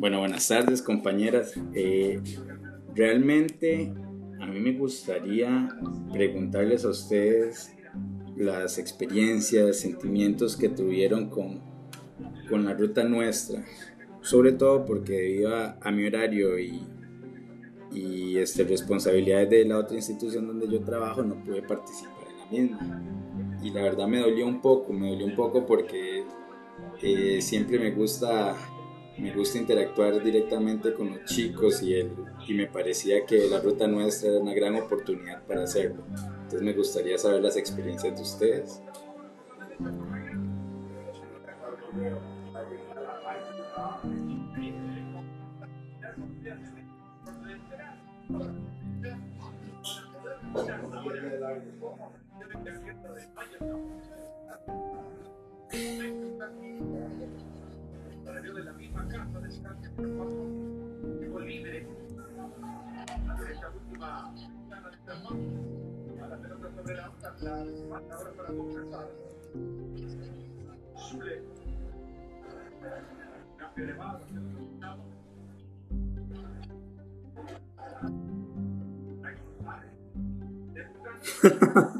Bueno, buenas tardes compañeras. Eh, realmente a mí me gustaría preguntarles a ustedes las experiencias, sentimientos que tuvieron con, con la ruta nuestra, sobre todo porque debido a, mi horario y, y este, responsabilidades de la otra institución donde yo trabajo no pude participar en la misma. Y la verdad me dolió un poco, me dolió un poco porque eh, siempre me gusta me gusta interactuar directamente con los chicos y, el, y me parecía que la ruta nuestra era una gran oportunidad para hacerlo. Entonces me gustaría saber las experiencias de ustedes. De la misma casa de libre última de la pelota sobre la otra, la ahora para compensar. Sule. Cambio mano, Ha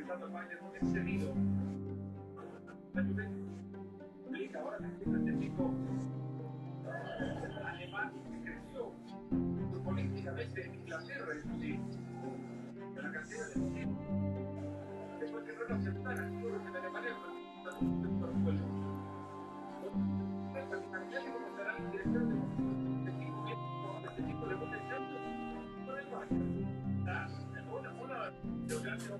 presentando fallas Alemania creció políticamente en Inglaterra, inclusive. La cantidad de después no lo aceptaran, en Alemania,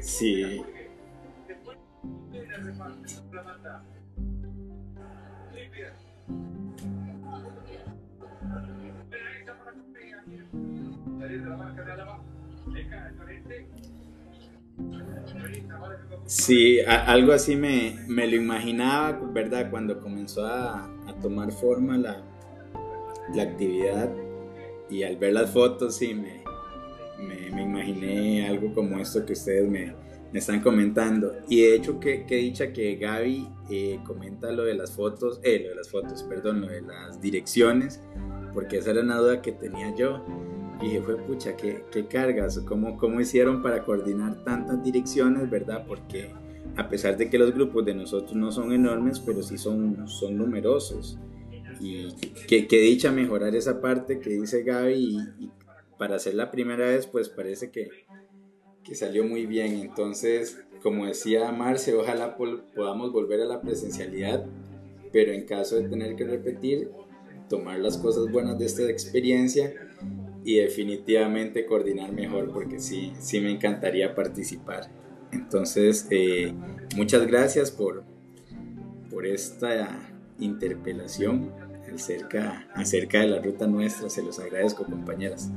Sí. Sí, algo así me, me, lo imaginaba, ¿verdad? Cuando comenzó a, a tomar forma la, la actividad y al ver las fotos sí me, me, imaginé algo como esto que ustedes me, están comentando. Y de hecho que, que dicha que Gaby eh, comenta lo de las fotos, eh, lo de las fotos, perdón, lo de las direcciones, porque esa era una duda que tenía yo. Y dije, fue pucha, ¿qué, qué cargas? ¿Cómo, ¿Cómo hicieron para coordinar tantas direcciones, verdad? Porque a pesar de que los grupos de nosotros no son enormes, pero sí son, son numerosos. Y que, que dicha mejorar esa parte que dice Gaby y, para hacer la primera vez pues parece que, que salió muy bien. Entonces, como decía Marce, ojalá podamos volver a la presencialidad, pero en caso de tener que repetir, tomar las cosas buenas de esta experiencia y definitivamente coordinar mejor porque sí, sí me encantaría participar. Entonces, eh, muchas gracias por, por esta interpelación acerca, acerca de la ruta nuestra. Se los agradezco, compañeras.